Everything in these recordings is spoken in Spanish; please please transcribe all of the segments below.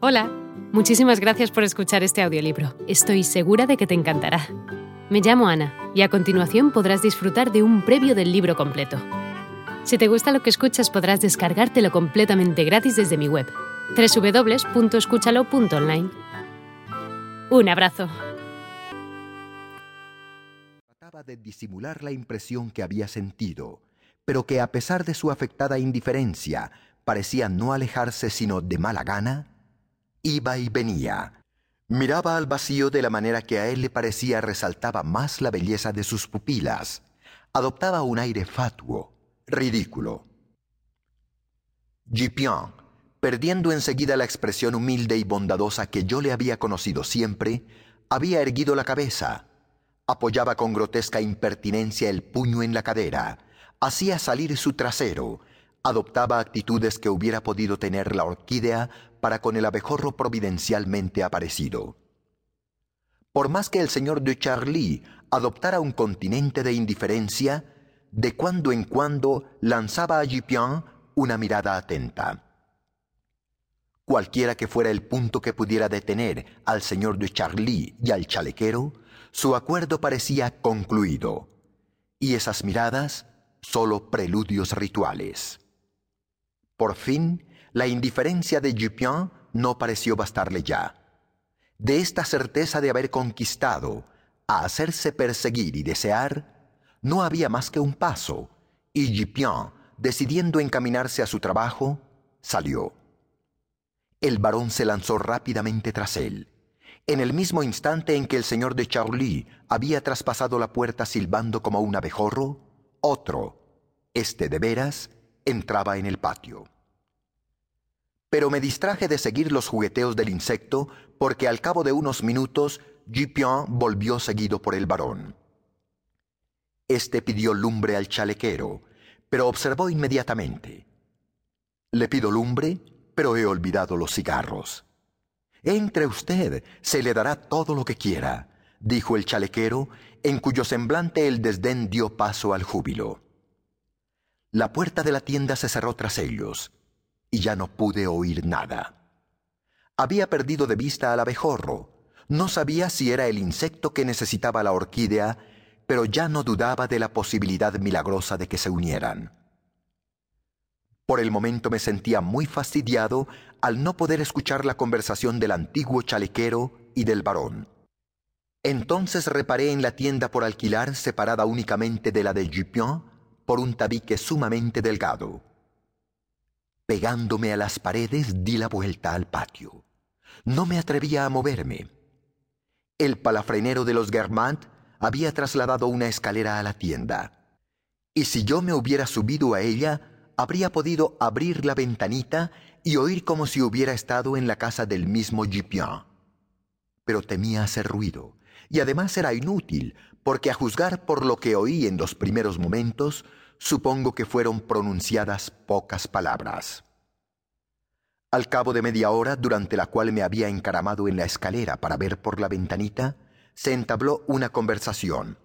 Hola, muchísimas gracias por escuchar este audiolibro. Estoy segura de que te encantará. Me llamo Ana y a continuación podrás disfrutar de un previo del libro completo. Si te gusta lo que escuchas podrás descargártelo completamente gratis desde mi web, www.escúchalo.online. Un abrazo. Trataba de disimular la impresión que había sentido, pero que a pesar de su afectada indiferencia, parecía no alejarse sino de mala gana, iba y venía. Miraba al vacío de la manera que a él le parecía resaltaba más la belleza de sus pupilas. Adoptaba un aire fatuo, ridículo. Gipion, perdiendo enseguida la expresión humilde y bondadosa que yo le había conocido siempre, había erguido la cabeza, apoyaba con grotesca impertinencia el puño en la cadera, hacía salir su trasero, adoptaba actitudes que hubiera podido tener la orquídea para con el abejorro providencialmente aparecido. Por más que el señor de Charlie adoptara un continente de indiferencia, de cuando en cuando lanzaba a Gipion una mirada atenta. Cualquiera que fuera el punto que pudiera detener al señor de Charlie y al chalequero, su acuerdo parecía concluido, y esas miradas solo preludios rituales. Por fin, la indiferencia de Dupin no pareció bastarle ya. De esta certeza de haber conquistado, a hacerse perseguir y desear, no había más que un paso, y Dupin, decidiendo encaminarse a su trabajo, salió. El varón se lanzó rápidamente tras él. En el mismo instante en que el señor de Charlie había traspasado la puerta silbando como un abejorro, otro, este de veras, entraba en el patio. Pero me distraje de seguir los jugueteos del insecto porque al cabo de unos minutos Gipion volvió seguido por el varón. Este pidió lumbre al chalequero, pero observó inmediatamente. Le pido lumbre, pero he olvidado los cigarros. Entre usted, se le dará todo lo que quiera, dijo el chalequero, en cuyo semblante el desdén dio paso al júbilo. La puerta de la tienda se cerró tras ellos, y ya no pude oír nada. Había perdido de vista al abejorro. No sabía si era el insecto que necesitaba la orquídea, pero ya no dudaba de la posibilidad milagrosa de que se unieran. Por el momento me sentía muy fastidiado al no poder escuchar la conversación del antiguo chalequero y del varón. Entonces reparé en la tienda por alquilar separada únicamente de la de Jupion por un tabique sumamente delgado. Pegándome a las paredes di la vuelta al patio. No me atrevía a moverme. El palafrenero de los Germant había trasladado una escalera a la tienda. Y si yo me hubiera subido a ella, habría podido abrir la ventanita y oír como si hubiera estado en la casa del mismo Gipion. Pero temía hacer ruido, y además era inútil, porque a juzgar por lo que oí en los primeros momentos, supongo que fueron pronunciadas pocas palabras. Al cabo de media hora, durante la cual me había encaramado en la escalera para ver por la ventanita, se entabló una conversación.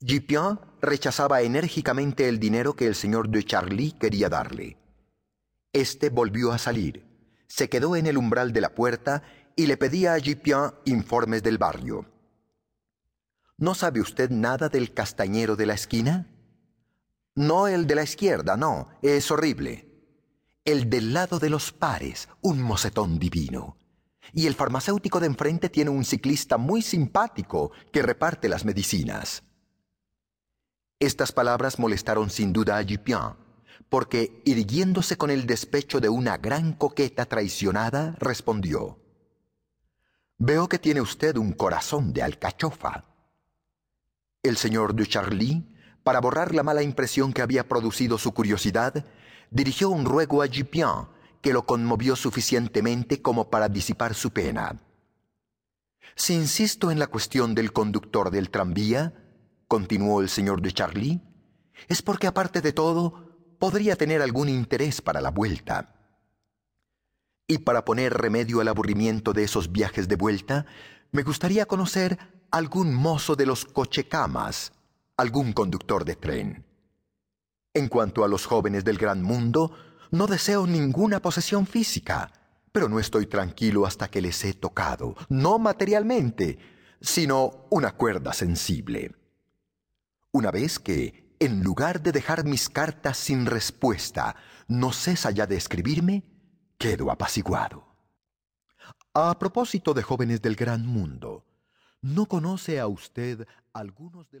Gipion rechazaba enérgicamente el dinero que el señor de Charlie quería darle. Este volvió a salir, se quedó en el umbral de la puerta y le pedía a Gipion informes del barrio. ¿No sabe usted nada del castañero de la esquina? No el de la izquierda, no, es horrible. El del lado de los pares, un mocetón divino. Y el farmacéutico de enfrente tiene un ciclista muy simpático que reparte las medicinas. Estas palabras molestaron sin duda a Gipion, porque, irguiéndose con el despecho de una gran coqueta traicionada, respondió, Veo que tiene usted un corazón de alcachofa. El señor de Charlie, para borrar la mala impresión que había producido su curiosidad, dirigió un ruego a Gipion que lo conmovió suficientemente como para disipar su pena. Si insisto en la cuestión del conductor del tranvía, continuó el señor de Charlie, es porque aparte de todo podría tener algún interés para la vuelta. Y para poner remedio al aburrimiento de esos viajes de vuelta, me gustaría conocer algún mozo de los cochecamas, algún conductor de tren. En cuanto a los jóvenes del gran mundo, no deseo ninguna posesión física, pero no estoy tranquilo hasta que les he tocado, no materialmente, sino una cuerda sensible. Una vez que, en lugar de dejar mis cartas sin respuesta, no cesa ya de escribirme, quedo apaciguado. A propósito de jóvenes del gran mundo, ¿no conoce a usted algunos de...